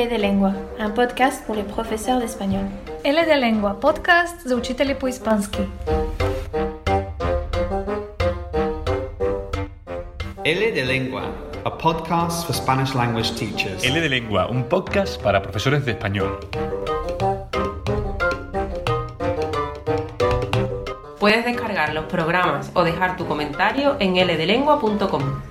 L de Lengua, un podcast pour les professeurs d'espagnol. L de Lengua, podcast za učitelje po hispanski. L de Lengua, a podcast for Spanish language teachers. L de Lengua, un podcast para profesores de español. Puedes descargar los programas o dejar tu comentario en ldelengua.com.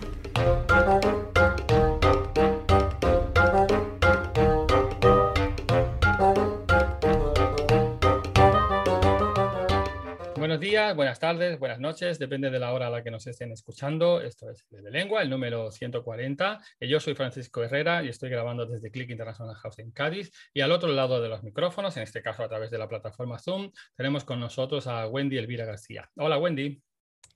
Buenas tardes, buenas noches, depende de la hora a la que nos estén escuchando. Esto es de Lengua, el número 140. Yo soy Francisco Herrera y estoy grabando desde Click International House en Cádiz. Y al otro lado de los micrófonos, en este caso a través de la plataforma Zoom, tenemos con nosotros a Wendy Elvira García. Hola Wendy.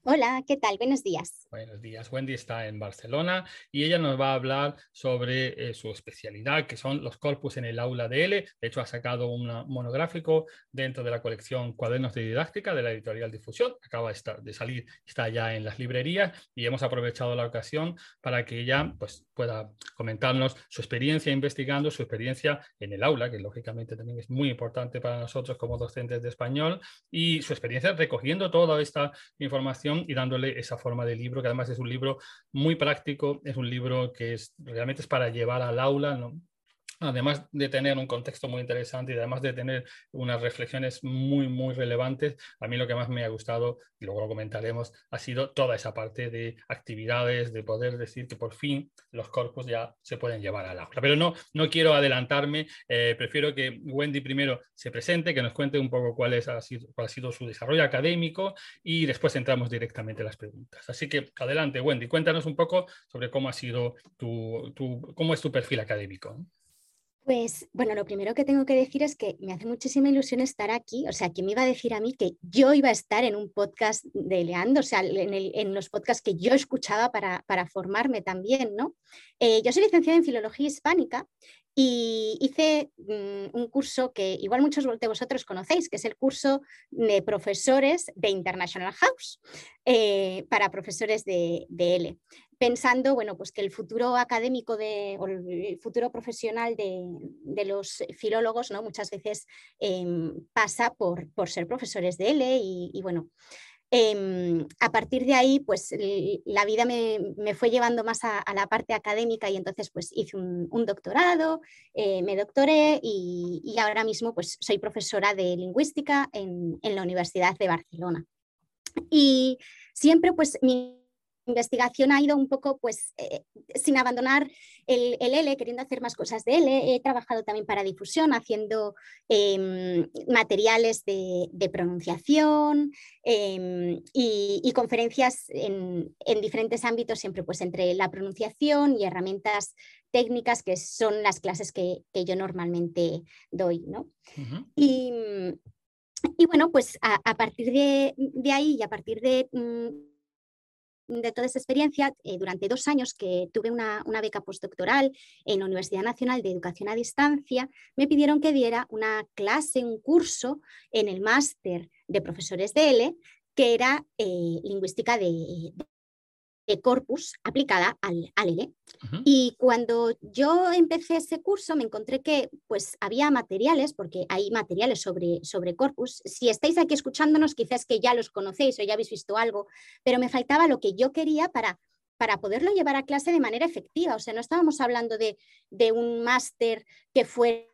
Hola, ¿qué tal? Buenos días. Buenos días. Wendy está en Barcelona y ella nos va a hablar sobre eh, su especialidad, que son los corpus en el aula de L. De hecho, ha sacado un monográfico dentro de la colección Cuadernos de Didáctica de la editorial Difusión. Acaba de, de salir, está ya en las librerías y hemos aprovechado la ocasión para que ella pues, pueda comentarnos su experiencia investigando, su experiencia en el aula, que lógicamente también es muy importante para nosotros como docentes de español, y su experiencia recogiendo toda esta información y dándole esa forma de libro, que además es un libro muy práctico, es un libro que es, realmente es para llevar al aula, ¿no? Además de tener un contexto muy interesante y además de tener unas reflexiones muy, muy relevantes, a mí lo que más me ha gustado, y luego lo comentaremos, ha sido toda esa parte de actividades, de poder decir que por fin los corpus ya se pueden llevar al aula. Pero no, no quiero adelantarme, eh, prefiero que Wendy primero se presente, que nos cuente un poco cuál, es, ha sido, cuál ha sido su desarrollo académico y después entramos directamente a las preguntas. Así que adelante, Wendy, cuéntanos un poco sobre cómo ha sido tu, tu cómo es tu perfil académico. Pues bueno, lo primero que tengo que decir es que me hace muchísima ilusión estar aquí. O sea, ¿quién me iba a decir a mí que yo iba a estar en un podcast de Leando? O sea, en, los podcasts que yo escuchaba para, formarme también, ¿no? Eh, yo soy licenciada en Filología Hispánica y hice mm, un curso que igual muchos de vosotros conocéis, que es el curso de profesores de International House eh, para profesores de, de L pensando bueno, pues que el futuro académico de, o el futuro profesional de, los filólogos ¿no? muchas veces em, pasa por, por, ser profesores de L y, bueno. Em, a partir de ahí, pues la vida me, fue llevando más a, la parte académica y entonces pues hice un, doctorado, eh, me doctoré y, ahora mismo pues soy profesora de lingüística en, en la Universidad de Barcelona. Y siempre pues mi investigación ha ido un poco pues eh, sin abandonar el, L, queriendo hacer más cosas de L. He trabajado también para difusión, haciendo em, materiales de, pronunciación em, y, conferencias en, diferentes ámbitos, siempre pues entre la pronunciación y herramientas técnicas que son las clases que, yo normalmente doy. ¿no? y, bueno, pues a, partir de, de, ahí y a partir de mm, de toda esa experiencia, eh, durante dos años que tuve una, beca postdoctoral en la Universidad Nacional de Educación a Distancia, me pidieron que diera una clase, un curso en el máster de profesores de L, que era eh, lingüística de, de corpus aplicada al, al Y cuando yo empecé ese curso me encontré que pues había materiales, porque hay materiales sobre, sobre corpus. Si estáis aquí escuchándonos, quizás que ya los conocéis o ya habéis visto algo, pero me faltaba lo que yo quería para, para poderlo llevar a clase de manera efectiva. O sea, no estábamos hablando de, de un máster que fuera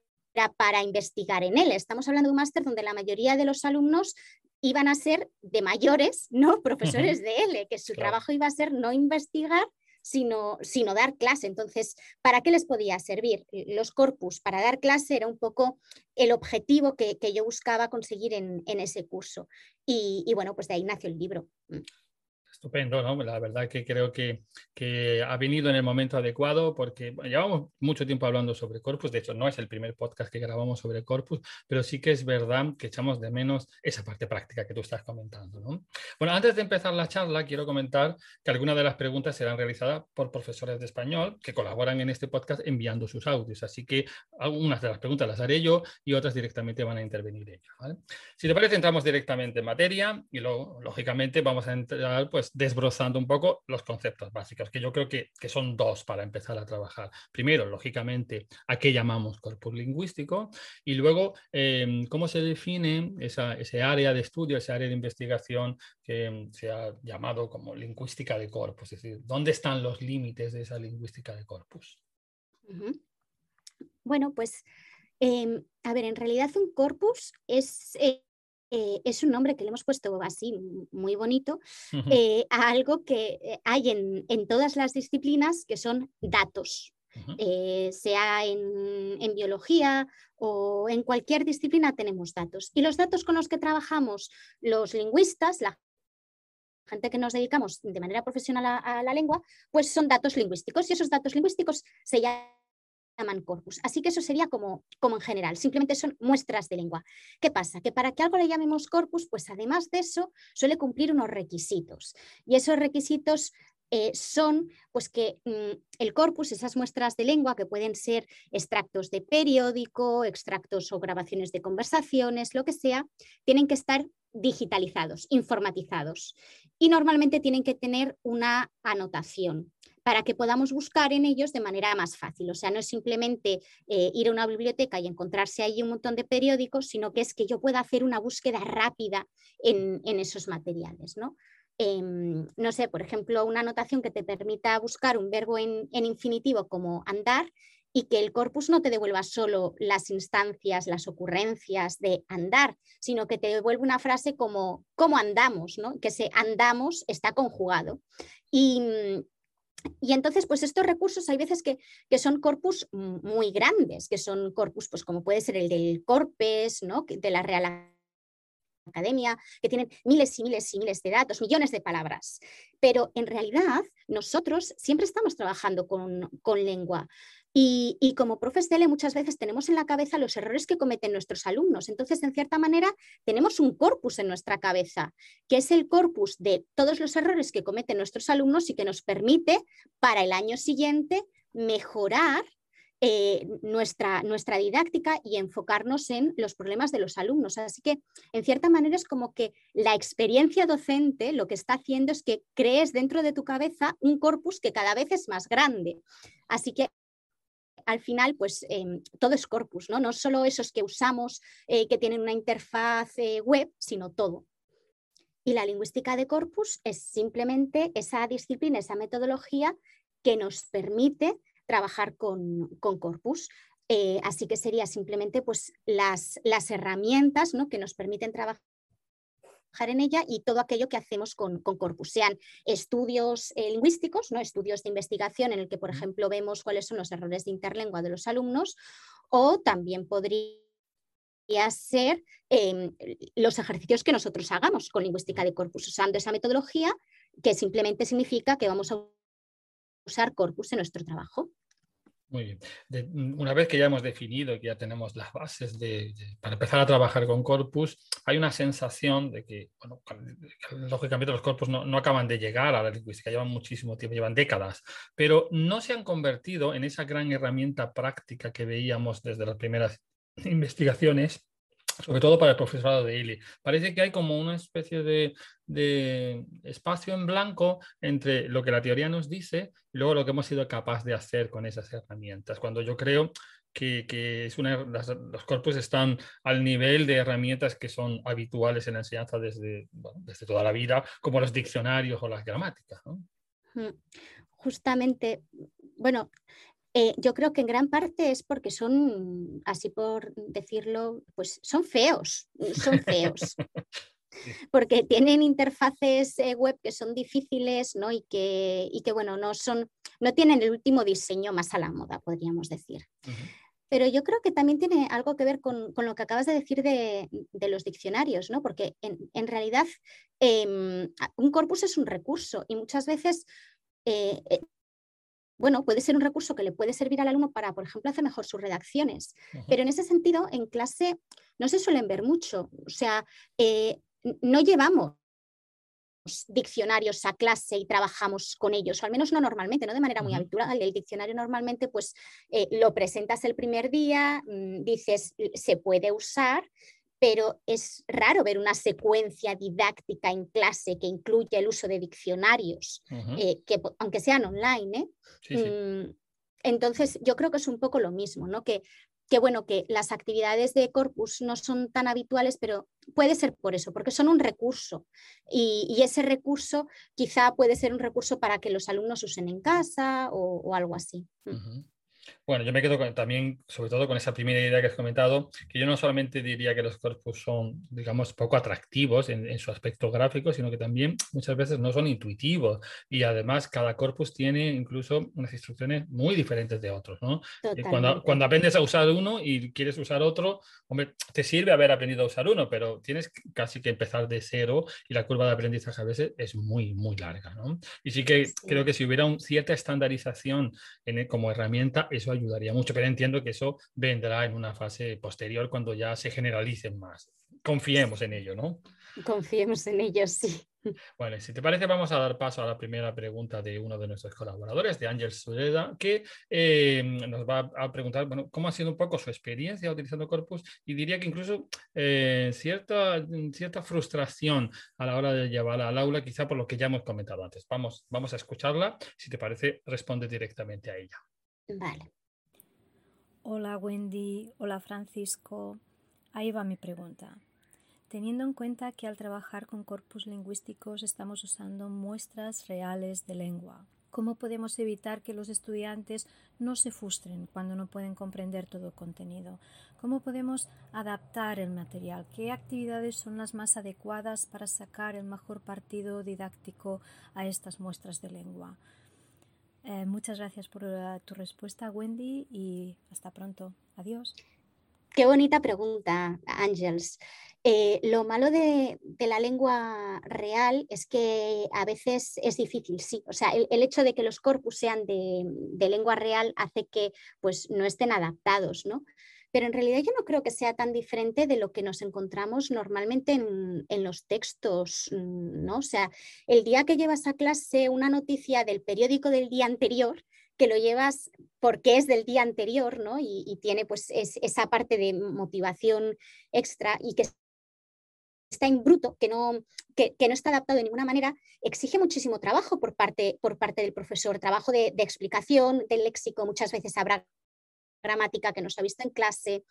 para investigar en él. Estamos hablando de un máster donde la mayoría de los alumnos iban a ser de mayores, no profesores de L, que su trabajo iba a ser no investigar, sino, sino dar clase. Entonces, ¿para qué les podía servir? Los corpus para dar clase era un poco el objetivo que, yo buscaba conseguir en, ese curso. Y, y, bueno, pues de ahí nació el libro. Estupendo, ¿no? La verdad que creo que, que, ha venido en el momento adecuado porque llevamos mucho tiempo hablando sobre Corpus, de hecho no es el primer podcast que grabamos sobre Corpus, pero sí que es verdad que echamos de menos esa parte práctica que tú estás comentando, ¿no? Bueno, antes de empezar la charla, quiero comentar que algunas de las preguntas serán realizadas por profesores de español que colaboran en este podcast enviando sus audios, así que algunas de las preguntas las haré yo y otras directamente van a intervenir ellos. Si te parece, entramos directamente en materia y luego, lógicamente, vamos a entrar pues desbrozando un poco los conceptos básicos, que yo creo que, que son dos para empezar a trabajar. Primero, lógicamente, a qué llamamos corpus lingüístico y luego, em, cómo se define esa, ese área de estudio, ese área de investigación que em, se ha llamado como lingüística de corpus, es decir, ¿dónde están los límites de esa lingüística de corpus? Bueno, pues, em, a ver, en realidad un corpus es... Eh, eh, es un nombre que le hemos puesto así muy bonito eh, a algo que hay en, en, todas las disciplinas que son datos, sea en, en, biología o en cualquier disciplina tenemos datos. Y los datos con los que trabajamos los lingüistas, la gente que nos dedicamos de manera profesional a, la lengua, pues son datos lingüísticos y esos datos lingüísticos se llaman corpus. Así que eso sería como, como en general, simplemente son muestras de lengua. ¿Qué pasa? Que para que algo le llamemos corpus, pues además de eso suele cumplir unos requisitos. Y esos requisitos eh, son pues que mm, el corpus, esas muestras de lengua que pueden ser extractos de periódico, extractos o grabaciones de conversaciones, lo que sea, tienen que estar digitalizados, informatizados y normalmente tienen que tener una anotación para que podamos buscar en ellos de manera más fácil. O sea, no es simplemente eh, ir a una biblioteca y encontrarse ahí un montón de periódicos, sino que es que yo pueda hacer una búsqueda rápida en, esos materiales. ¿no? Em, no sé, por ejemplo, una anotación que te permita buscar un verbo en infinitivo como andar y que el corpus no te devuelva solo las instancias, las ocurrencias de andar, sino que te devuelva una frase como cómo andamos, ¿no? que ese andamos está conjugado. Y, y entonces, pues estos recursos hay veces que, que, son corpus muy grandes, que son corpus, pues como puede ser el del Corpes, ¿no? de la Real Academia, que tienen miles y miles y miles de datos, millones de palabras. Pero en realidad nosotros siempre estamos trabajando con, con lengua. Y, como profes de L muchas veces tenemos en la cabeza los errores que cometen nuestros alumnos. Entonces, en cierta manera, tenemos un corpus en nuestra cabeza, que es el corpus de todos los errores que cometen nuestros alumnos y que nos permite para el año siguiente mejorar eh, nuestra, nuestra didáctica y enfocarnos en los problemas de los alumnos. Así que, en cierta manera, es como que la experiencia docente lo que está haciendo es que crees dentro de tu cabeza un corpus que cada vez es más grande. Así que al final, pues em, todo es corpus, ¿no? No solo esos que usamos eh, que tienen una interfaz eh, web, sino todo. Y la lingüística de corpus es simplemente esa disciplina, esa metodología que nos permite trabajar con, corpus. Eh, así que sería simplemente pues, las, las herramientas ¿no? que nos permiten trabajar en ella y todo aquello que hacemos con, Corpus, sean estudios eh, lingüísticos, ¿no? estudios de investigación en el que, por ejemplo, vemos cuáles son los errores de interlengua de los alumnos, o también podría ser em, los ejercicios que nosotros hagamos con lingüística de corpus, usando esa metodología que simplemente significa que vamos a usar corpus en nuestro trabajo. Muy bien. Mm, una vez que ya hemos definido que ya tenemos las bases para empezar a trabajar con corpus, hay una sensación de que, bueno, lógicamente los corpus no, no, acaban de llegar a la lingüística, llevan muchísimo tiempo, llevan décadas, pero no se han convertido en esa gran herramienta práctica que veíamos desde las primeras investigaciones sobre todo para el profesorado de ILI. Parece que hay como una especie de, espacio en blanco entre lo que la teoría nos dice y luego lo que hemos sido capaces de hacer con esas herramientas. Cuando yo creo que, es una, los corpus están al nivel de herramientas que son habituales en la enseñanza desde, desde toda la vida, como los diccionarios o las gramáticas. Justamente, bueno, eh, yo creo que en gran parte es porque son, así por decirlo, pues son feos, son feos. porque tienen interfaces eh, web que son difíciles ¿no? y, que, y que bueno, no, son, no tienen el último diseño más a la moda, podríamos decir. Pero yo creo que también tiene algo que ver con, lo que acabas de decir de, los diccionarios, ¿no? porque en, realidad em, un corpus es un recurso y muchas veces eh, bueno, puede ser un recurso que le puede servir al alumno para, por ejemplo, hacer mejor sus redacciones. Pero en ese sentido, en clase no se suelen ver mucho. O sea, eh, no llevamos diccionarios a clase y trabajamos con ellos, o al menos no normalmente, no de manera muy habitual. El diccionario normalmente pues eh, lo presentas el primer día, mm, dices se puede usar pero es raro ver una secuencia didáctica en clase que incluya el uso de diccionarios, eh, que, aunque sean online. ¿eh? Mm, entonces, yo creo que es un poco lo mismo, ¿no? Que, que, bueno, que las actividades de corpus no son tan habituales, pero puede ser por eso, porque son un recurso. Y, ese recurso quizá puede ser un recurso para que los alumnos usen en casa o, algo así. Mm. Bueno, yo me quedo también, sobre todo con esa primera idea que has comentado, que yo no solamente diría que los corpus son, digamos, poco atractivos en, su aspecto gráfico, sino que también muchas veces no son intuitivos y además cada corpus tiene incluso unas instrucciones muy diferentes de otros, ¿no? Eh, cuando, cuando, aprendes a usar uno y quieres usar otro, hombre, te sirve haber aprendido a usar uno, pero tienes casi que empezar de cero y la curva de aprendizaje a veces es muy, muy larga, ¿no? Y sí que creo que si hubiera un, cierta estandarización en, como herramienta, eso ayudaría mucho, pero entiendo que eso vendrá en una fase posterior cuando ya se generalicen más. Confiemos en ello, ¿no? Confiemos en ello, sí. Bueno, si te parece, vamos a dar paso a la primera pregunta de uno de nuestros colaboradores, de Ángel Sureda, que eh, nos va a preguntar bueno, cómo ha sido un poco su experiencia utilizando Corpus y diría que incluso eh, cierta, cierta frustración a la hora de llevarla al aula, quizá por lo que ya hemos comentado antes. Vamos, vamos a escucharla. Si te parece, responde directamente a ella. Vale. Hola Wendy, hola Francisco. Ahí va mi pregunta. Teniendo en cuenta que al trabajar con corpus lingüísticos estamos usando muestras reales de lengua, ¿cómo podemos evitar que los estudiantes no se frustren cuando no pueden comprender todo el contenido? ¿Cómo podemos adaptar el material? ¿Qué actividades son las más adecuadas para sacar el mejor partido didáctico a estas muestras de lengua? Eh, muchas gracias por eh, tu respuesta, Wendy, y hasta pronto. Adiós. Qué bonita pregunta, Ángels. Eh, lo malo de, la lengua real es que a veces es difícil, sí. O sea, el, hecho de que los corpus sean de, de, lengua real hace que pues, no estén adaptados, ¿no? Pero en realidad yo no creo que sea tan diferente de lo que nos encontramos normalmente en, los textos, mm, ¿no? O sea, el día que llevas a clase una noticia del periódico del día anterior, que lo llevas porque es del día anterior, ¿no? Y, tiene pues esa parte de motivación extra y que está en bruto, que no, que, no está adaptado de ninguna manera, exige muchísimo trabajo por parte, por parte del profesor, trabajo de, de explicación, del léxico, muchas veces habrá gramática que nos ha visto en clase.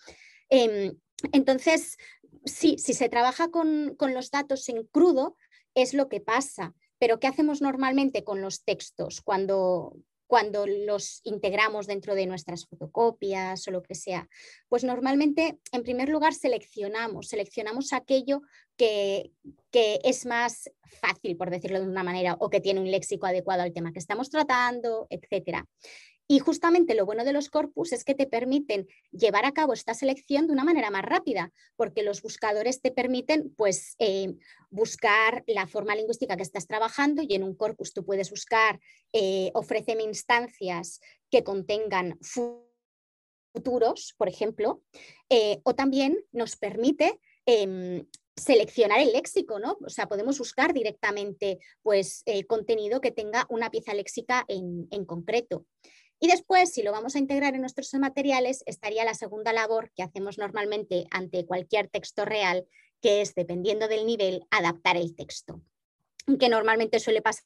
Em, entonces, sí, si se trabaja con, los datos en crudo, es lo que pasa. Pero ¿qué hacemos normalmente con los textos cuando, cuando los integramos dentro de nuestras fotocopias o lo que sea? Pues normalmente, en primer lugar, seleccionamos, seleccionamos aquello que, que, es más fácil, por decirlo de una manera, o que tiene un léxico adecuado al tema que estamos tratando, etc. Y justamente lo bueno de los corpus es que te permiten llevar a cabo esta selección de una manera más rápida, porque los buscadores te permiten pues, eh, buscar la forma lingüística que estás trabajando y en un corpus tú puedes buscar, eh, ofréceme instancias que contengan futuros, por ejemplo, eh, o también nos permite em, seleccionar el léxico, ¿no? O sea, podemos buscar directamente pues, contenido que tenga una pieza léxica en concreto. Y después, si lo vamos a integrar en nuestros materiales, estaría la segunda labor que hacemos normalmente ante cualquier texto real, que es, dependiendo del nivel, adaptar el texto, que normalmente suele pasar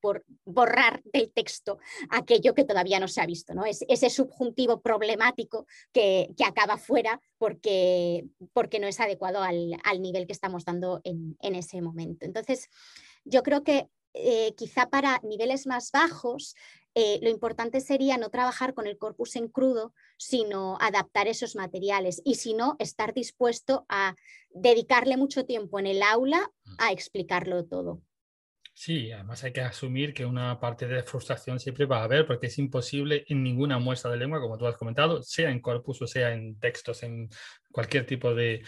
por borrar del texto aquello que todavía no se ha visto, ¿no? Es, ese subjuntivo problemático que, acaba fuera porque, porque, no es adecuado al, nivel que estamos dando en, ese momento. Entonces, yo creo que eh, quizá para niveles más bajos eh, lo importante sería no trabajar con el corpus en crudo, sino adaptar esos materiales y si no, estar dispuesto a dedicarle mucho tiempo en el aula mm. a explicarlo todo. Sí, además hay que asumir que una parte de frustración siempre va a haber, porque es imposible en ninguna muestra de lengua, como tú has comentado, sea en corpus o sea en textos, en cualquier tipo de,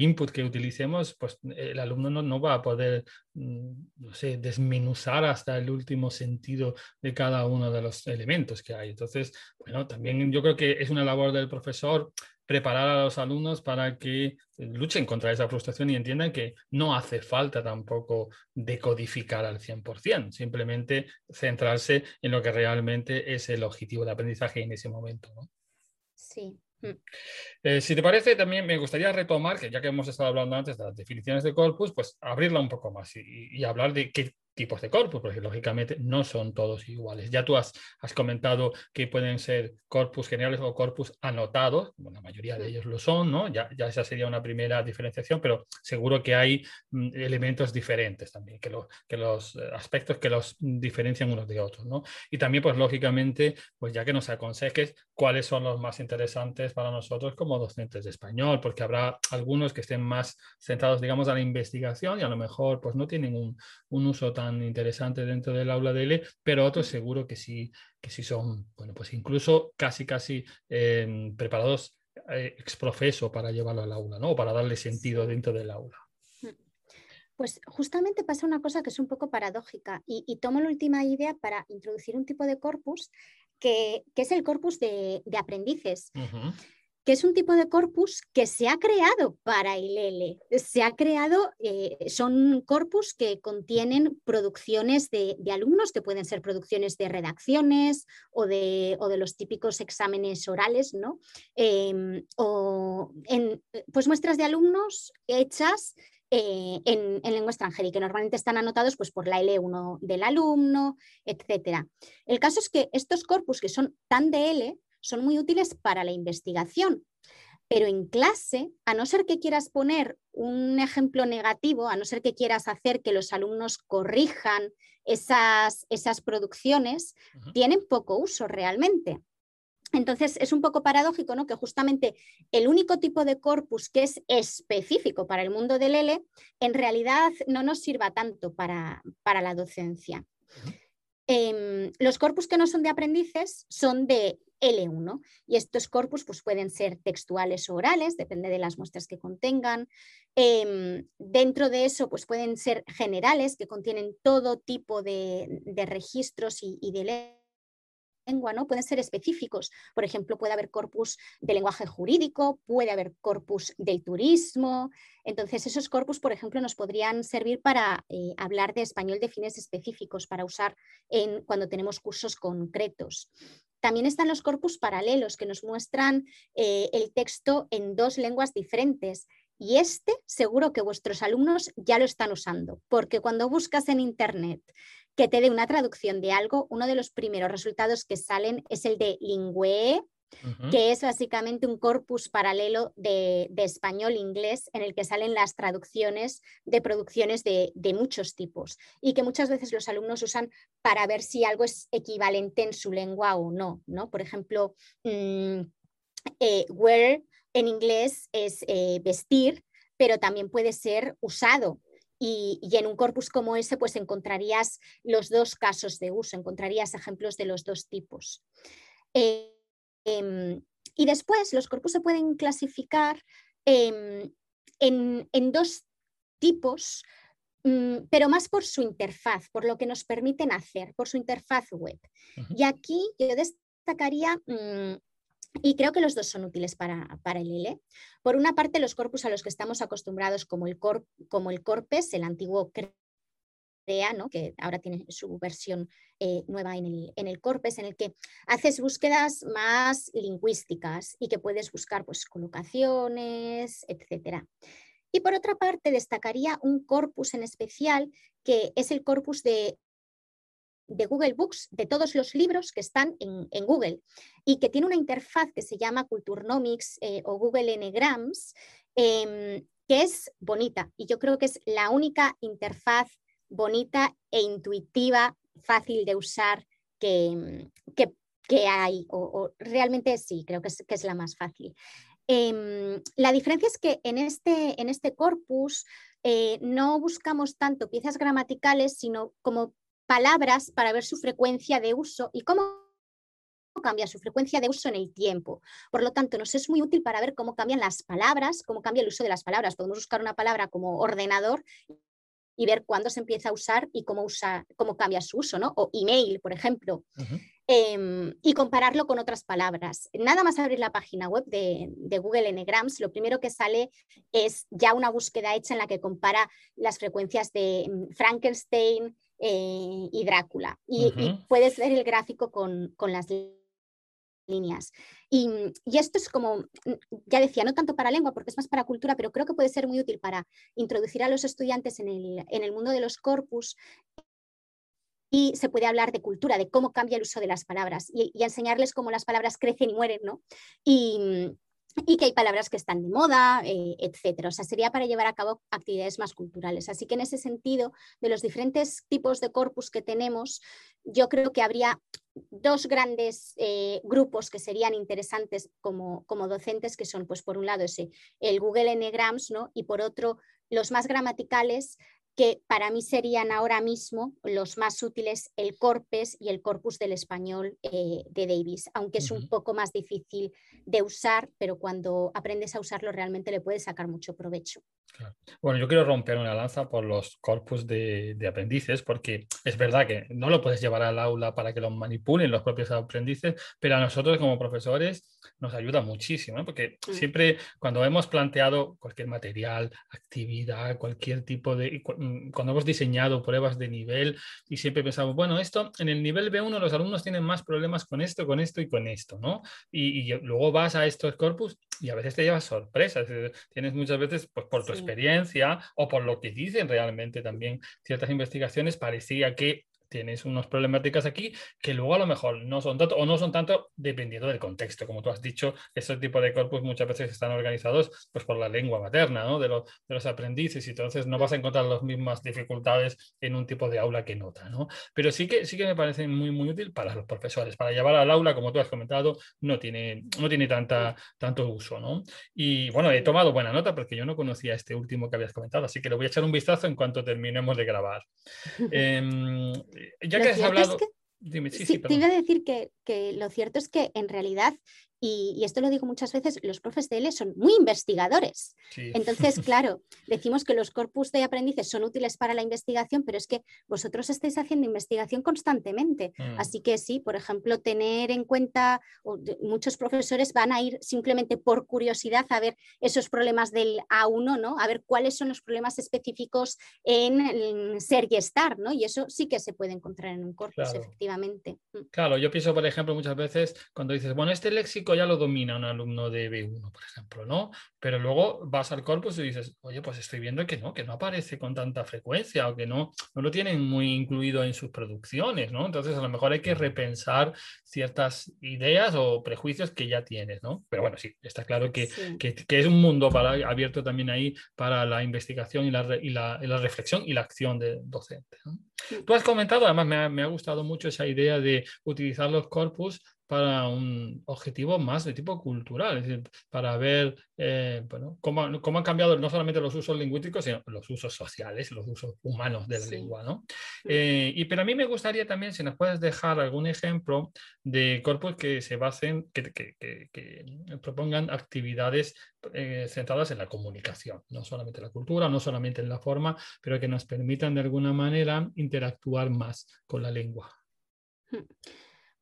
input que utilicemos, pues el alumno no, va a poder, mm, no sé, desmenuzar hasta el último sentido de cada uno de los elementos que hay. Entonces, bueno, también yo creo que es una labor del profesor preparar a los alumnos para que luchen contra esa frustración y entiendan que no hace falta tampoco decodificar al 100%, simplemente centrarse en lo que realmente es el objetivo de aprendizaje en ese momento. Sí. Eh, si te parece, también me gustaría retomar, que ya que hemos estado hablando antes de las definiciones de corpus, pues abrirla un poco más y, y hablar de qué tipos de corpus, porque lógicamente no son todos iguales. Ya tú has, has comentado que pueden ser corpus generales o corpus anotados, bueno, la mayoría de ellos lo son, ¿no? Ya, ya esa sería una primera diferenciación, pero seguro que hay mm, elementos diferentes también, que, que los eh, aspectos que los diferencian unos de otros, ¿no? Y también, pues lógicamente, pues ya que nos aconsejes cuáles son los más interesantes para nosotros como docentes de español, porque habrá algunos que estén más centrados, digamos, a la investigación y a lo mejor pues no tienen un, un uso tan interesante dentro del aula de L, pero otros seguro que sí, que sí son, bueno, pues incluso casi, casi em, preparados eh, exprofeso para llevarlo al aula, ¿no? O para darle sentido dentro del aula. Pues justamente pasa una cosa que es un poco paradójica y, tomo la última idea para introducir un tipo de corpus que, es el corpus de, aprendices que es un tipo de corpus que se ha creado para el L. Se ha creado, eh, son corpus que contienen producciones de, alumnos, que pueden ser producciones de redacciones o de, de los típicos exámenes orales, ¿no? Em, o en, pues muestras de alumnos hechas eh, en, lengua extranjera y que normalmente están anotados pues, por la L1 del alumno, etc. El caso es que estos corpus que son tan de L son muy útiles para la investigación. Pero en clase, a no ser que quieras poner un ejemplo negativo, a no ser que quieras hacer que los alumnos corrijan esas, esas producciones, tienen poco uso realmente. Entonces es un poco paradójico ¿no? que justamente el único tipo de corpus que es específico para el mundo del L en realidad no nos sirva tanto para, para la docencia. Em, los corpus que no son de aprendices son de L1 y estos corpus pues, pueden ser textuales o orales, depende de las muestras que contengan. Em, dentro de eso pues, pueden ser generales que contienen todo tipo de, registros y, de lengua, ¿no? Pueden ser específicos. Por ejemplo, puede haber corpus de lenguaje jurídico, puede haber corpus del turismo. Entonces, esos corpus, por ejemplo, nos podrían servir para eh, hablar de español de fines específicos, para usar en, cuando tenemos cursos concretos. También están los corpus paralelos que nos muestran eh, el texto en dos lenguas diferentes. Y este seguro que vuestros alumnos ya lo están usando, porque cuando buscas en Internet que te dé una traducción de algo, uno de los primeros resultados que salen es el de Que es básicamente un corpus paralelo de, español-inglés en el que salen las traducciones de producciones de, muchos tipos y que muchas veces los alumnos usan para ver si algo es equivalente en su lengua o no. ¿no? Por ejemplo, mm, eh, wear en inglés es eh, vestir, pero también puede ser usado y, en un corpus como ese, pues encontrarías los dos casos de uso, encontrarías ejemplos de los dos tipos. Eh, em, y después los corpus se pueden clasificar em, en, dos tipos, mm, pero más por su interfaz, por lo que nos permiten hacer, por su interfaz web. Y aquí yo destacaría mm, y creo que los dos son útiles para, el L. Por una parte, los corpus a los que estamos acostumbrados, como el, como el Corpes, el antiguo Que ahora tiene su versión eh, nueva en el, en el, Corpes, en el que haces búsquedas más lingüísticas y que puedes buscar pues, colocaciones, etc. Y por otra parte, destacaría un corpus en especial, que es el corpus de de Google Books, de todos los libros que están en, Google y que tiene una interfaz que se llama Culturnomics eh, o Google Ngrams, em, que es bonita y yo creo que es la única interfaz bonita e intuitiva, fácil de usar que, que, hay, o, realmente sí, creo que es, que es la más fácil. Em, la diferencia es que en este, en este corpus eh, no buscamos tanto piezas gramaticales, sino como palabras para ver su frecuencia de uso y cómo cambia su frecuencia de uso en el tiempo. Por lo tanto, nos es muy útil para ver cómo cambian las palabras, cómo cambia el uso de las palabras. Podemos buscar una palabra como ordenador y ver cuándo se empieza a usar y cómo, usa, cómo cambia su uso, ¿no? O email, por ejemplo. Em, y compararlo con otras palabras. Nada más abrir la página web de, de, Google Ngrams, lo primero que sale es ya una búsqueda hecha en la que compara las frecuencias de mm, Frankenstein, eh, y Drácula. Y, puedes ver el gráfico con, las líneas. Y, esto es como, ya decía, no tanto para lengua, porque es más para cultura, pero creo que puede ser muy útil para introducir a los estudiantes en el, mundo de los corpus y se puede hablar de cultura, de cómo cambia el uso de las palabras y, enseñarles cómo las palabras crecen y mueren, ¿no? Y, y que hay palabras que están de moda, eh, etcétera. O sea, sería para llevar a cabo actividades más culturales. Así que en ese sentido, de los diferentes tipos de corpus que tenemos, yo creo que habría dos grandes eh, grupos que serían interesantes como, como, docentes, que son, pues, por un lado, ese, el Google Ngrams, ¿no? Y por otro, los más gramaticales, que para mí serían ahora mismo los más útiles el corpus y el corpus del español eh, de Davis, aunque es un poco más difícil de usar, pero cuando aprendes a usarlo realmente le puedes sacar mucho provecho. Bueno, yo quiero romper una lanza por los corpus de, aprendices, porque es verdad que no lo puedes llevar al aula para que lo manipulen los propios aprendices, pero a nosotros como profesores nos ayuda muchísimo, porque mm. siempre cuando hemos planteado cualquier material, actividad, cualquier tipo de Mm, cuando hemos diseñado pruebas de nivel y siempre pensamos, bueno, esto en el nivel B1 los alumnos tienen más problemas con esto, con esto y con esto, ¿no? Y, luego vas a estos corpus y a veces te llevas sorpresas. Tienes muchas veces, pues por tu experiencia o por lo que dicen realmente también ciertas investigaciones, parecía que tienes unas problemáticas aquí que luego a lo mejor no son tanto o no son tanto dependiendo del contexto. Como tú has dicho, ese tipo de corpus muchas veces están organizados pues, por la lengua materna ¿no? de, los, de los aprendices y entonces no vas a encontrar las mismas dificultades en un tipo de aula que en otra. ¿no? Pero sí que, sí que me parece muy, muy útil para los profesores. Para llevar al aula, como tú has comentado, no tiene, no tiene tanta, tanto uso. ¿no? Y bueno, he tomado buena nota porque yo no conocía este último que habías comentado, así que le voy a echar un vistazo en cuanto terminemos de grabar. Em, ya que has hablado... Dime, sí, te iba a decir que, que, lo cierto es que en realidad y, esto lo digo muchas veces, los profes de L son muy investigadores. Entonces, claro, decimos que los corpus de aprendices son útiles para la investigación, pero es que vosotros estáis haciendo investigación constantemente. Mm. Así que sí, por ejemplo, tener en cuenta, muchos profesores van a ir simplemente por curiosidad a ver esos problemas del A1, ¿no? A ver cuáles son los problemas específicos en, ser y estar, ¿no? Y eso sí que se puede encontrar en un corpus, efectivamente. Mm. Claro, yo pienso, por ejemplo, muchas veces cuando dices, bueno, este léxico ya lo domina un alumno de B1, por ejemplo, ¿no? Pero luego vas al corpus y dices, oye, pues estoy viendo que no, que no aparece con tanta frecuencia o que no, no lo tienen muy incluido en sus producciones, ¿no? Entonces a lo mejor hay que repensar ciertas ideas o prejuicios que ya tienes, ¿no? Pero bueno, sí, está claro que, que, es un mundo para, abierto también ahí para la investigación y la, y la, la reflexión y la acción de docente. Tú has comentado, además me ha, me ha, gustado mucho esa idea de utilizar los corpus para un objetivo más de tipo cultural, es decir, para ver eh, bueno, cómo, cómo, han cambiado no solamente los usos lingüísticos, sino los usos sociales, los usos humanos de la lengua. ¿no? Eh, y pero a mí me gustaría también, si nos puedes dejar algún ejemplo de corpus que se basen, que, que, que, propongan actividades eh, centradas en la comunicación, no solamente en la cultura, no solamente en la forma, pero que nos permitan de alguna manera interactuar más con la lengua. Hmm.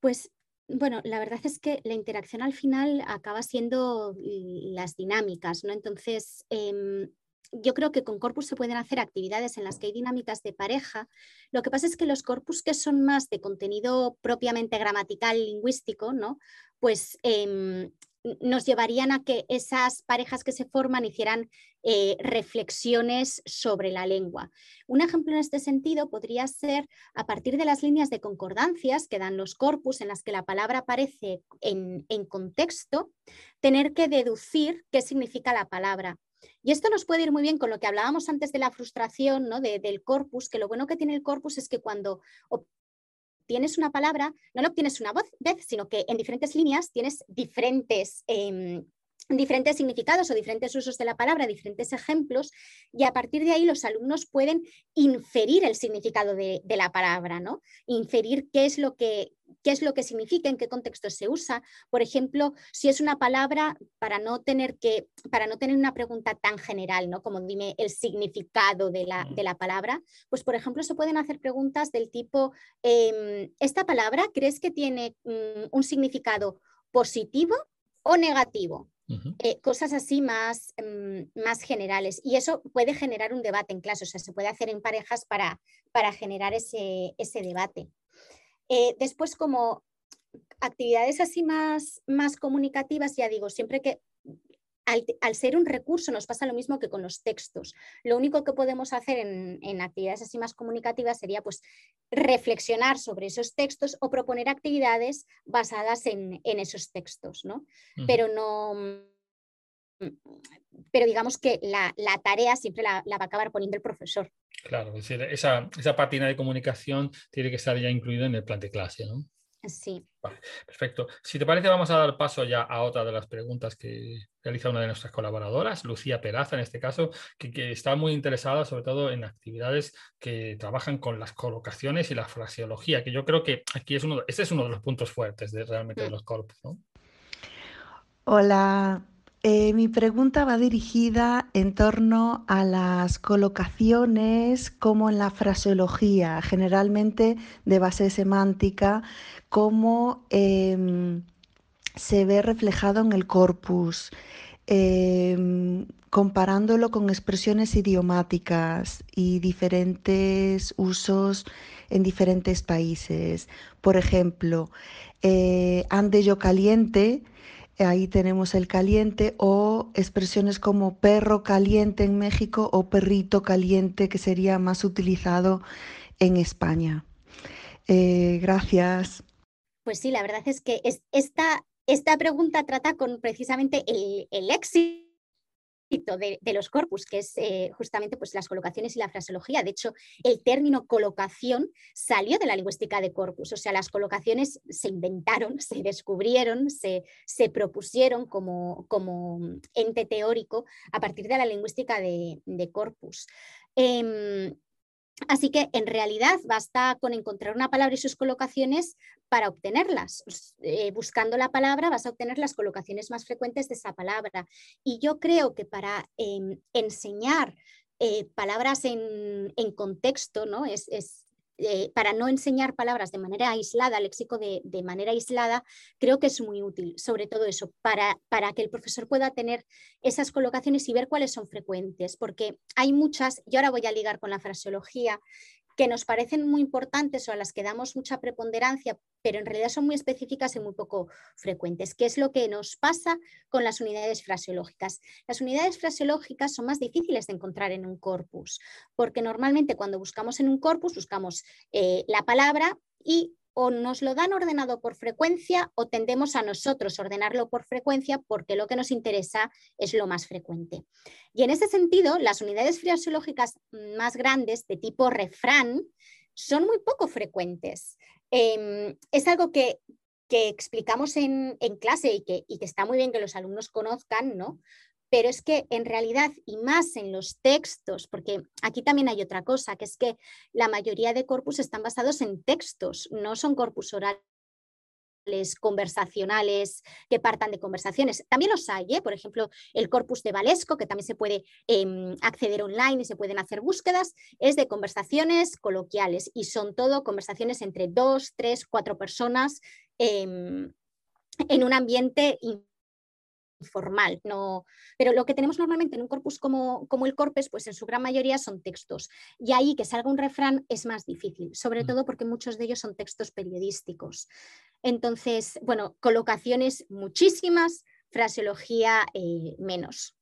Pues bueno, la verdad es que la interacción al final acaba siendo las dinámicas, ¿no? Entonces, em, yo creo que con corpus se pueden hacer actividades en las que hay dinámicas de pareja. Lo que pasa es que los corpus que son más de contenido propiamente gramatical, lingüístico, ¿no? Pues em, nos llevarían a que esas parejas que se forman hicieran eh, reflexiones sobre la lengua. Un ejemplo en este sentido podría ser a partir de las líneas de concordancias que dan los corpus en las que la palabra aparece en, contexto, tener que deducir qué significa la palabra. Y esto nos puede ir muy bien con lo que hablábamos antes de la frustración, ¿no? del corpus, que lo bueno que tiene el corpus es que cuando tienes una palabra, no la obtienes una vez, sino que en diferentes líneas tienes diferentes... Em, diferentes significados o diferentes usos de la palabra, diferentes ejemplos, y a partir de ahí los alumnos pueden inferir el significado de, de la palabra, ¿no? Inferir qué es lo que, qué es lo que significa, en qué contexto se usa. Por ejemplo, si es una palabra, para no tener, que, para no tener una pregunta tan general, ¿no? como dime el significado de la, de la palabra, pues por ejemplo se pueden hacer preguntas del tipo, em, ¿esta palabra crees que tiene mm, un significado positivo o negativo? Eh, cosas así más, em, más generales. Y eso puede generar un debate en clase, o sea, se puede hacer en parejas para, para generar ese, ese debate. Eh, después, como actividades así más, más comunicativas, ya digo, siempre que al, ser un recurso nos pasa lo mismo que con los textos. Lo único que podemos hacer en, actividades así más comunicativas sería pues reflexionar sobre esos textos o proponer actividades basadas en, esos textos, ¿no? Pero no pero digamos que la, tarea siempre la, va a acabar poniendo el profesor. Claro, es decir, esa, esa pátina de comunicación tiene que estar ya incluida en el plan de clase, ¿no? Sí. perfecto. Si te parece, vamos a dar paso ya a otra de las preguntas que realiza una de nuestras colaboradoras, Lucía Peraza, en este caso, que, está muy interesada sobre todo en actividades que trabajan con las colocaciones y la fraseología, que yo creo que aquí es uno, este es uno de los puntos fuertes de realmente de mm. los corpus. ¿no? Hola, eh, mi pregunta va dirigida en torno a las colocaciones como en la fraseología, generalmente de base semántica, cómo em, se ve reflejado en el corpus, em, comparándolo con expresiones idiomáticas y diferentes usos en diferentes países. Por ejemplo, eh, ande yo caliente Ahí tenemos el caliente o expresiones como perro caliente en México o perrito caliente que sería más utilizado en España. Eh, gracias. Pues sí, la verdad es que esta, esta pregunta trata con precisamente el, el éxito de, los corpus, que es eh, justamente pues, las colocaciones y la fraseología. De hecho, el término colocación salió de la lingüística de corpus, o sea, las colocaciones se inventaron, se descubrieron, se, se propusieron como, como, ente teórico a partir de la lingüística de, corpus. Em, Así que en realidad basta con encontrar una palabra y sus colocaciones para obtenerlas. Eh, buscando la palabra vas a obtener las colocaciones más frecuentes de esa palabra. Y yo creo que para em, enseñar eh, palabras en, contexto, ¿no? es, eh, para no enseñar palabras de manera aislada, léxico de, manera aislada, creo que es muy útil, sobre todo eso, para, para que el profesor pueda tener esas colocaciones y ver cuáles son frecuentes, porque hay muchas, y ahora voy a ligar con la fraseología, que nos parecen muy importantes o a las que damos mucha preponderancia, pero en realidad son muy específicas y muy poco frecuentes. ¿Qué es lo que nos pasa con las unidades fraseológicas? Las unidades fraseológicas son más difíciles de encontrar en un corpus, porque normalmente cuando buscamos en un corpus buscamos eh, la palabra y o nos lo dan ordenado por frecuencia o tendemos a nosotros ordenarlo por frecuencia porque lo que nos interesa es lo más frecuente. Y en ese sentido, las unidades fraseológicas más grandes de tipo refrán son muy poco frecuentes. Em, es algo que, explicamos en, clase y que, y que, está muy bien que los alumnos conozcan, ¿no? Pero es que en realidad, y más en los textos, porque aquí también hay otra cosa, que es que la mayoría de corpus están basados en textos, no son corpus orales conversacionales que partan de conversaciones. También los hay, ¿eh? por ejemplo, el corpus de Valesco, que también se puede em, acceder online y se pueden hacer búsquedas, es de conversaciones coloquiales y son todo conversaciones entre dos, tres, cuatro personas em, en un ambiente formal, no, pero lo que tenemos normalmente en un corpus como, como, el corpus, pues en su gran mayoría son textos. Y ahí que salga un refrán es más difícil, sobre mm. todo porque muchos de ellos son textos periodísticos. Entonces, bueno, colocaciones muchísimas, fraseología eh, menos.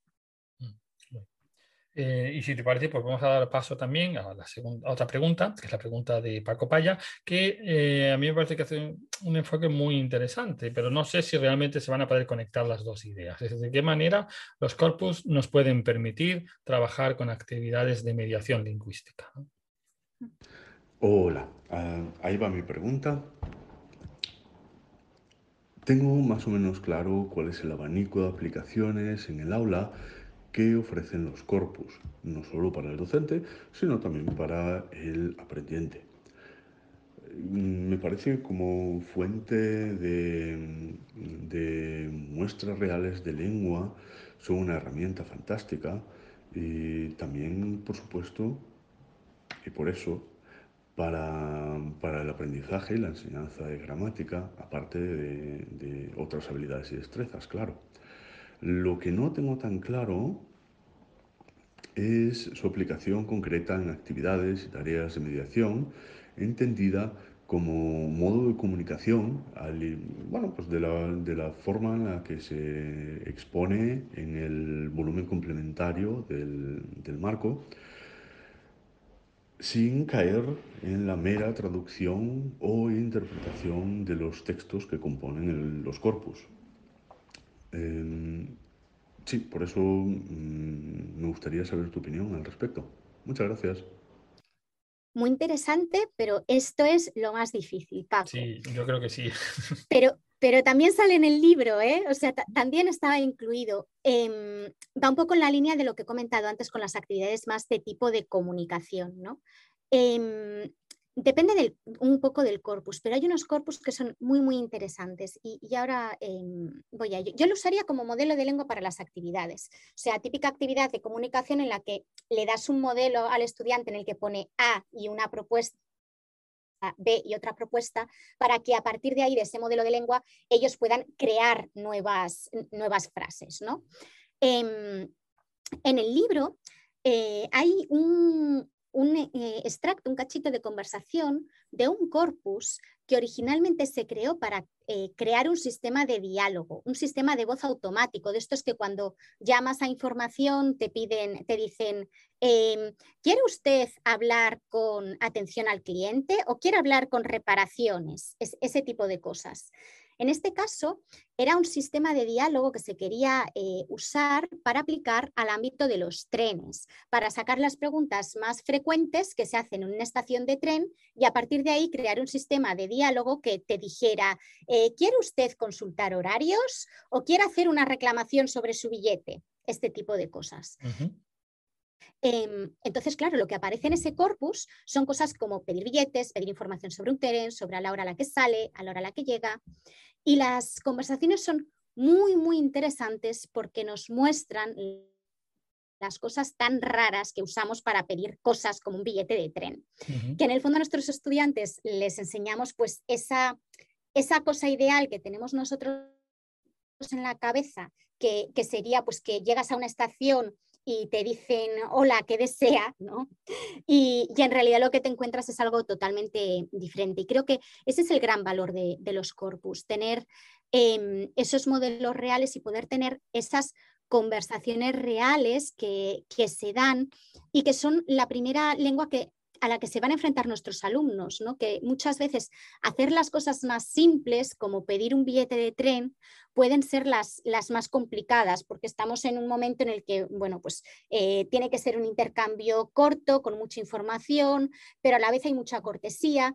Eh, y si te parece, pues vamos a dar paso también a la segunda, otra pregunta, que es la pregunta de Paco Paya, que eh, a mí me parece que hace un, enfoque muy interesante, pero no sé si realmente se van a poder conectar las dos ideas. Es de qué manera los corpus nos pueden permitir trabajar con actividades de mediación lingüística. Hola, ah, ahí va mi pregunta. Tengo más o menos claro cuál es el abanico de aplicaciones en el aula que ofrecen los corpus, no solo para el docente, sino también para el aprendiente. Mm, me parece como fuente de, de muestras reales de lengua, son una herramienta fantástica y también, por supuesto, y por eso, para, el aprendizaje y la enseñanza de gramática, aparte de, otras habilidades y destrezas, claro. Lo que no tengo tan claro es su aplicación concreta en actividades y tareas de mediación, entendida como modo de comunicación, bueno, pues de la, forma en la que se expone en el volumen complementario del, marco, sin caer en la mera traducción o interpretación de los textos que componen los corpus. Em, sí, por eso mm, me gustaría saber tu opinión al respecto. Muchas gracias muy interesante, pero esto es lo más difícil, Paco. Sí, yo creo que sí. Pero, pero también sale en el libro, ¿eh? o sea, también estaba incluido. Em, va un poco en la línea de lo que he comentado antes con las actividades más de tipo de comunicación, ¿no? Em, Depende un poco del corpus, pero hay unos corpus que son muy, muy interesantes y, ahora em, voy a. Yo lo usaría como modelo de lengua para las actividades. O sea, típica actividad de comunicación en la que le das un modelo al estudiante en el que pone A y una propuesta B y otra propuesta para que a partir de ahí, de ese modelo de lengua, ellos puedan crear nuevas, nuevas frases. ¿no? Em, en el libro eh, hay un, un eh, extracto, un cachito de conversación de un corpus que originalmente se creó para eh, crear un sistema de diálogo, un sistema de voz automático, de estos que cuando llamas a información te piden, te dicen, em, ¿quiere usted hablar con atención al cliente o quiere hablar con reparaciones? ese tipo de cosas. En este caso, era un sistema de diálogo que se quería eh, usar para aplicar al ámbito de los trenes, para sacar las preguntas más frecuentes que se hacen en una estación de tren y a partir de ahí crear un sistema de diálogo que te dijera, eh, ¿quiere usted consultar horarios o quiere hacer una reclamación sobre su billete? Este tipo de cosas. Entonces, claro, lo que aparece en ese corpus son cosas como pedir billetes, pedir información sobre un tren, sobre a la hora a la que sale, a la hora a la que llega. Y las conversaciones son muy, muy interesantes porque nos muestran las cosas tan raras que usamos para pedir cosas como un billete de tren. Que en el fondo a nuestros estudiantes les enseñamos pues esa, esa cosa ideal que tenemos nosotros en la cabeza, que, que sería pues que llegas a una estación y te dicen hola, ¿qué desea? ¿no? Y, en realidad lo que te encuentras es algo totalmente diferente. Y creo que ese es el gran valor de, los corpus, tener em, esos modelos reales y poder tener esas conversaciones reales que, que, se dan y que son la primera lengua que a la que se van a enfrentar nuestros alumnos, ¿no? que muchas veces hacer las cosas más simples, como pedir un billete de tren, pueden ser las, las más complicadas, porque estamos en un momento en el que, bueno, pues eh, tiene que ser un intercambio corto, con mucha información, pero a la vez hay mucha cortesía.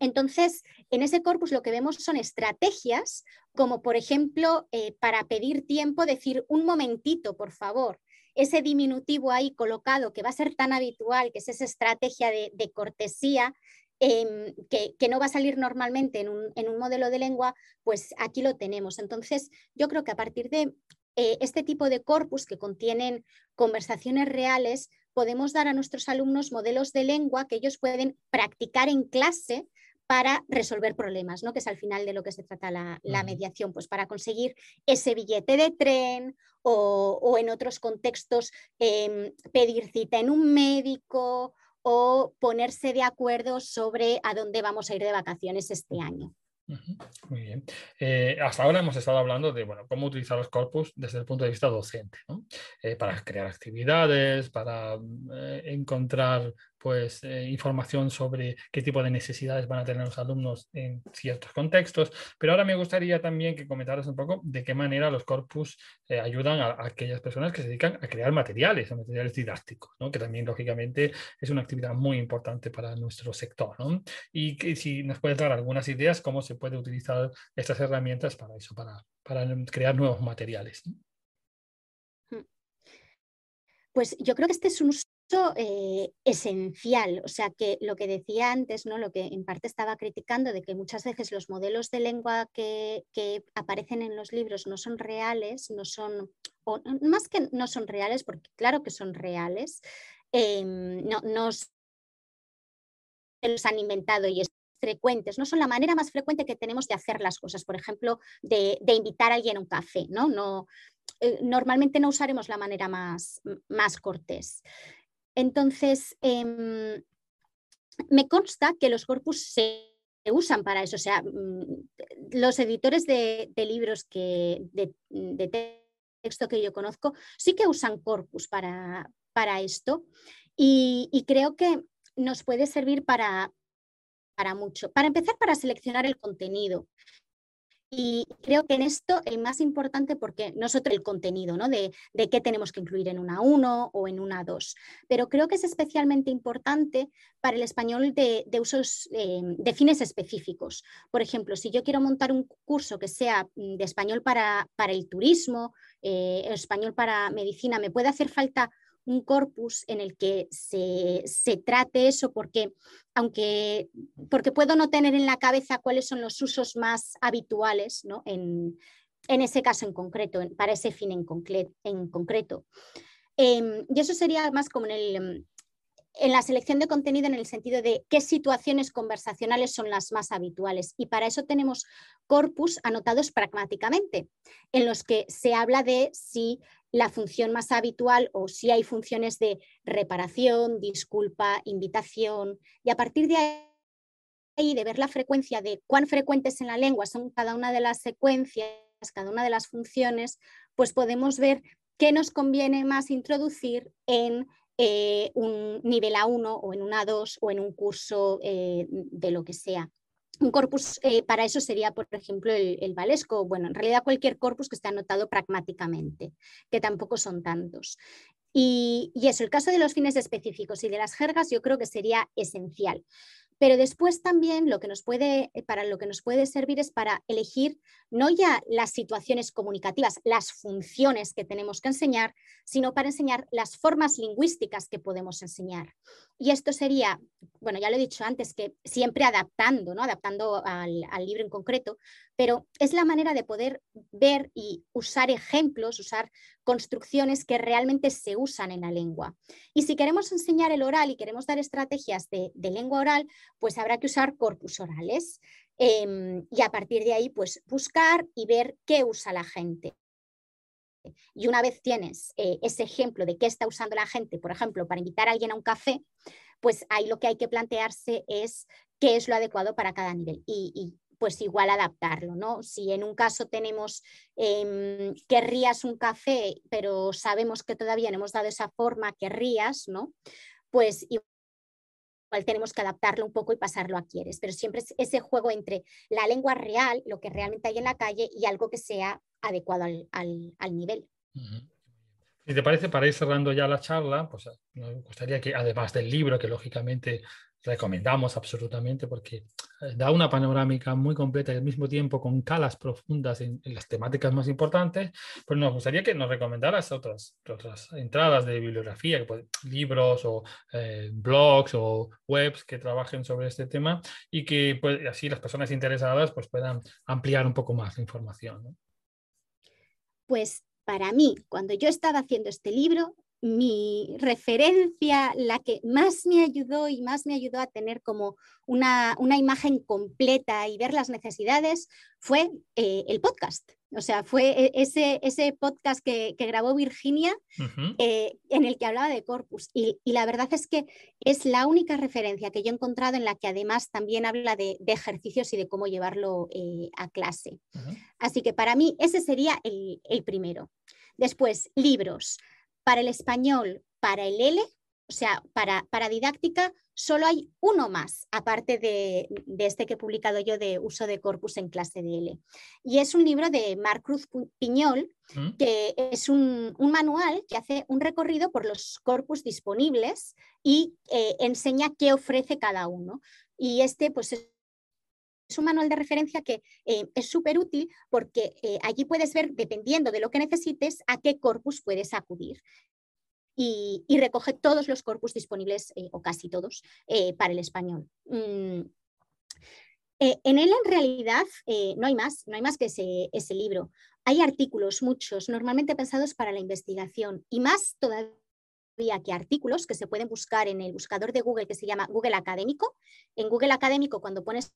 Entonces, en ese corpus lo que vemos son estrategias, como por ejemplo, eh, para pedir tiempo, decir un momentito, por favor, ese diminutivo ahí colocado que va a ser tan habitual, que es esa estrategia de, cortesía, em, que, no va a salir normalmente en un, modelo de lengua, pues aquí lo tenemos. Entonces, yo creo que a partir de eh, este tipo de corpus que contienen conversaciones reales, podemos dar a nuestros alumnos modelos de lengua que ellos pueden practicar en clase para resolver problemas, ¿no? que es al final de lo que se trata la, mediación, pues para conseguir ese billete de tren o, en otros contextos em, pedir cita en un médico o ponerse de acuerdo sobre a dónde vamos a ir de vacaciones este año. Muy bien. Eh, hasta ahora hemos estado hablando de bueno, cómo utilizar los corpus desde el punto de vista docente, eh, para crear actividades, para eh, encontrar pues, eh, información sobre qué tipo de necesidades van a tener los alumnos en ciertos contextos. Pero ahora me gustaría también que comentaras un poco de qué manera los corpus eh, ayudan a, aquellas personas que se dedican a crear materiales, materiales didácticos, que también, lógicamente, es una actividad muy importante para nuestro sector. Y que, si nos puedes dar algunas ideas, cómo se puede utilizar estas herramientas para eso, para, para crear nuevos materiales. Pues yo creo que este es un eh, esencial, o sea que lo que decía antes, ¿no? lo que en parte estaba criticando, de que muchas veces los modelos de lengua que, aparecen en los libros no son reales, no son, más que no son reales, porque claro que son reales, em, no, se los han inventado y es frecuentes, no son la manera más frecuente que tenemos de hacer las cosas, por ejemplo, de, de invitar a alguien a un café, ¿no? no eh, normalmente no usaremos la manera más, más cortés. Entonces, em, me consta que los corpus se usan para eso. O sea, mm, los editores de, libros que, de, texto que yo conozco sí que usan corpus para, para esto y, creo que nos puede servir para, para mucho. Para empezar, para seleccionar el contenido. Y creo que en esto el más importante, porque no es el contenido, ¿no? De, qué tenemos que incluir en una 1 o en una 2, pero creo que es especialmente importante para el español de, usos eh, de fines específicos. Por ejemplo, si yo quiero montar un curso que sea mm, de español para, para el turismo, eh, español para medicina, me puede hacer falta un corpus en el que se, trate eso, porque aunque porque puedo no tener en la cabeza cuáles son los usos más habituales ¿no? en, ese caso en concreto, para ese fin en, en concreto. Em, y eso sería más como en el, en la selección de contenido en el sentido de qué situaciones conversacionales son las más habituales. Y para eso tenemos corpus anotados pragmáticamente, en los que se habla de si la función más habitual o si hay funciones de reparación, disculpa, invitación. Y a partir de ahí, de ver la frecuencia de cuán frecuentes en la lengua son cada una de las secuencias, cada una de las funciones, pues podemos ver qué nos conviene más introducir en eh, un nivel A1 o en un A2 o en un curso eh, de lo que sea. Un corpus eh, para eso sería, por ejemplo, el, valesco, bueno, en realidad cualquier corpus que esté anotado pragmáticamente, que tampoco son tantos. Y, y, eso, el caso de los fines específicos y de las jergas, yo creo que sería esencial. Pero después también lo que nos puede, eh, para lo que nos puede servir es para elegir no ya las situaciones comunicativas, las funciones que tenemos que enseñar, sino para enseñar las formas lingüísticas que podemos enseñar. Y esto sería, bueno, ya lo he dicho antes, que siempre adaptando, ¿no? adaptando al, al libro en concreto, pero es la manera de poder ver y usar ejemplos, usar construcciones que realmente se en la lengua. Y si queremos enseñar el oral y queremos dar estrategias de, lengua oral, pues habrá que usar corpus orales. Em, y a partir de ahí, pues buscar y ver qué usa la gente. Y una vez tienes eh, ese ejemplo de qué está usando la gente, por ejemplo, para invitar a alguien a un café, pues ahí lo que hay que plantearse es qué es lo adecuado para cada nivel. y pues igual adaptarlo, ¿no? Si en un caso tenemos, eh, querrías un café, pero sabemos que todavía no hemos dado esa forma, querrías, ¿no? Pues igual tenemos que adaptarlo un poco y pasarlo a quieres, pero siempre es ese juego entre la lengua real, lo que realmente hay en la calle, y algo que sea adecuado al, nivel. Si te parece, para ir cerrando ya la charla, pues me gustaría que, además del libro, que lógicamente recomendamos absolutamente porque eh, da una panorámica muy completa y al mismo tiempo con calas profundas en, las temáticas más importantes, pues nos gustaría que nos recomendaras otras, otras entradas de bibliografía, libros o eh, blogs o webs que trabajen sobre este tema y que pues, así las personas interesadas pues, puedan ampliar un poco más la información. Pues para mí, cuando yo estaba haciendo este libro, mi referencia, la que más me ayudó y más me ayudó a tener como una, imagen completa y ver las necesidades fue eh, el podcast. O sea, fue e, ese, ese podcast que, grabó Virginia eh, en el que hablaba de corpus. Y, la verdad es que es la única referencia que yo he encontrado en la que además también habla de, ejercicios y de cómo llevarlo eh, a clase. Así que para mí ese sería el, el primero. Después, libros. Para el español, para el L, o sea, para, para didáctica, solo hay uno más, aparte de, este que he publicado yo de uso de corpus en clase de L. Y es un libro de Marc Cruz Piñol, mm. que es un, manual que hace un recorrido por los corpus disponibles y eh, enseña qué ofrece cada uno. Y este, pues, es es un manual de referencia que eh, es súper útil porque eh, allí puedes ver, dependiendo de lo que necesites, a qué corpus puedes acudir. Y, recoge todos los corpus disponibles, eh, o casi todos, para el español. Mm, en él, en realidad, no hay más, no hay más que ese, ese libro. Hay artículos, muchos, normalmente pensados para la investigación, y más todavía que artículos que se pueden buscar en el buscador de Google que se llama Google Académico. En Google Académico, cuando pones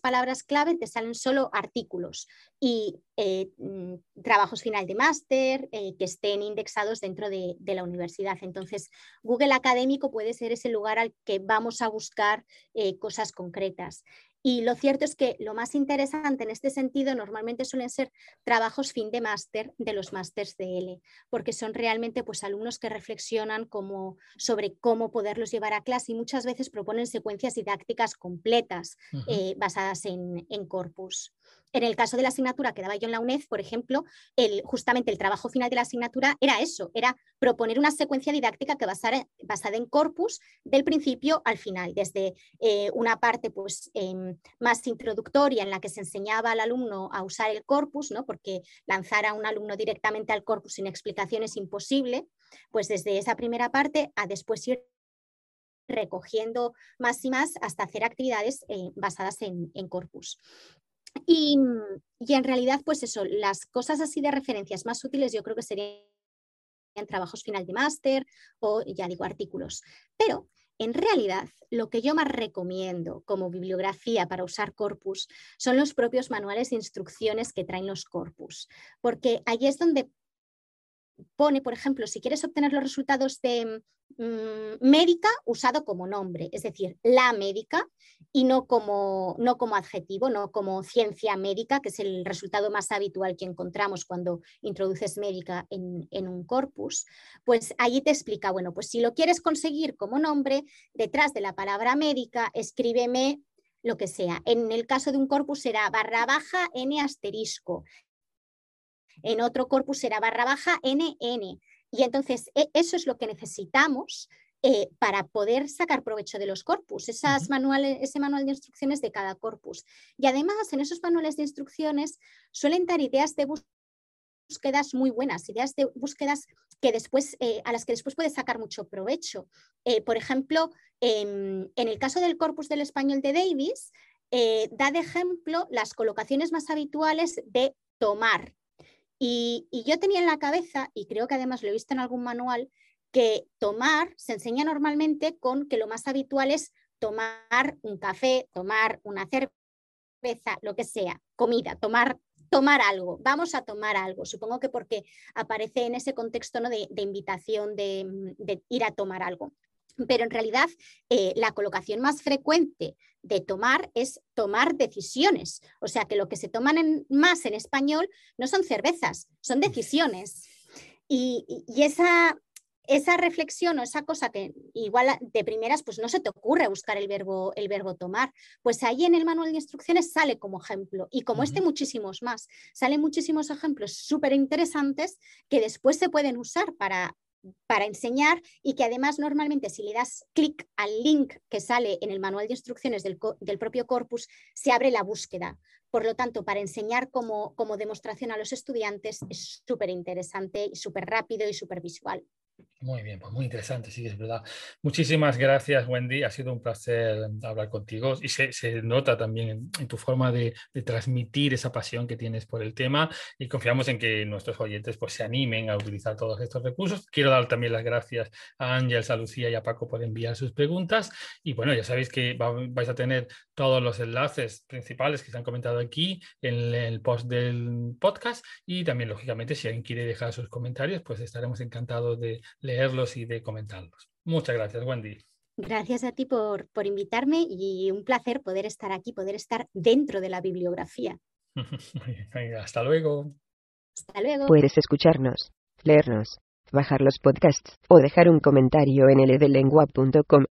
palabras clave te salen solo artículos y eh, mm, trabajos final de máster eh, que estén indexados dentro de, la universidad. Entonces, Google Académico puede ser ese lugar al que vamos a buscar eh, cosas concretas. Y lo cierto es que lo más interesante en este sentido normalmente suelen ser trabajos fin de máster de los másters de L, porque son realmente pues, alumnos que reflexionan como, sobre cómo poderlos llevar a clase y muchas veces proponen secuencias didácticas completas eh, basadas en, en corpus. En el caso de la asignatura que daba yo en la UNED, por ejemplo, el, justamente el trabajo final de la asignatura era eso, era proponer una secuencia didáctica que basara, basada en corpus del principio al final, desde eh, una parte pues, em, más introductoria en la que se enseñaba al alumno a usar el corpus, ¿no? porque lanzar a un alumno directamente al corpus sin explicación es imposible, pues desde esa primera parte a después ir recogiendo más y más hasta hacer actividades eh, basadas en corpus. Y, en realidad, pues eso, las cosas así de referencias más útiles yo creo que serían trabajos final de máster o, ya digo, artículos. Pero en realidad, lo que yo más recomiendo como bibliografía para usar corpus son los propios manuales de instrucciones que traen los corpus, porque ahí es donde pone, por ejemplo, si quieres obtener los resultados de mm, médica usado como nombre, es decir, la médica y no como, no como adjetivo, no como ciencia médica, que es el resultado más habitual que encontramos cuando introduces médica en, en un corpus, pues allí te explica, bueno, pues si lo quieres conseguir como nombre, detrás de la palabra médica, escríbeme lo que sea. En el caso de un corpus será barra baja n asterisco en otro corpus será barra baja NN. Y entonces e, eso es lo que necesitamos eh, para poder sacar provecho de los corpus, esas manuales, ese manual de instrucciones de cada corpus. Y además en esos manuales de instrucciones suelen dar ideas de búsquedas muy buenas, ideas de búsquedas que después, eh, a las que después puedes sacar mucho provecho. Eh, por ejemplo, en el caso del corpus del español de Davis, da de ejemplo las colocaciones más habituales de tomar, y, yo tenía en la cabeza, y creo que además lo he visto en algún manual, que tomar se enseña normalmente con que lo más habitual es tomar un café, tomar una cerveza, lo que sea, comida, tomar, tomar algo, vamos a tomar algo. Supongo que porque aparece en ese contexto ¿no? de, invitación de, ir a tomar algo pero en realidad eh, la colocación más frecuente de tomar es tomar decisiones. O sea que lo que se toman más en español no son cervezas, son decisiones. Y, esa, esa reflexión o esa cosa que igual de primeras pues no se te ocurre buscar el verbo, el verbo tomar, pues ahí en el manual de instrucciones sale como ejemplo y como este muchísimos más. Salen muchísimos ejemplos súper interesantes que después se pueden usar para, para enseñar y que además normalmente si le das clic al link que sale en el manual de instrucciones del, propio corpus, se abre la búsqueda. Por lo tanto, para enseñar como, como demostración a los estudiantes es súper interesante y súper rápido y súper visual. Muy bien, pues muy interesante, sí, es verdad. Muchísimas gracias, Wendy. Ha sido un placer hablar contigo y se, nota también en, tu forma de, transmitir esa pasión que tienes por el tema y confiamos en que nuestros oyentes pues, se animen a utilizar todos estos recursos. Quiero dar también las gracias a Ángel, a Lucía y a Paco por enviar sus preguntas. Y bueno, ya sabéis que vais a tener todos los enlaces principales que se han comentado aquí en el post del podcast y también, lógicamente, si alguien quiere dejar sus comentarios, pues estaremos encantados de leerlos y de comentarlos. Muchas gracias, Wendy. Gracias a ti por, por invitarme y un placer poder estar aquí, poder estar dentro de la bibliografía. hasta luego. Hasta luego. Puedes escucharnos, leernos, bajar los podcasts o dejar un comentario en ldlengua.com.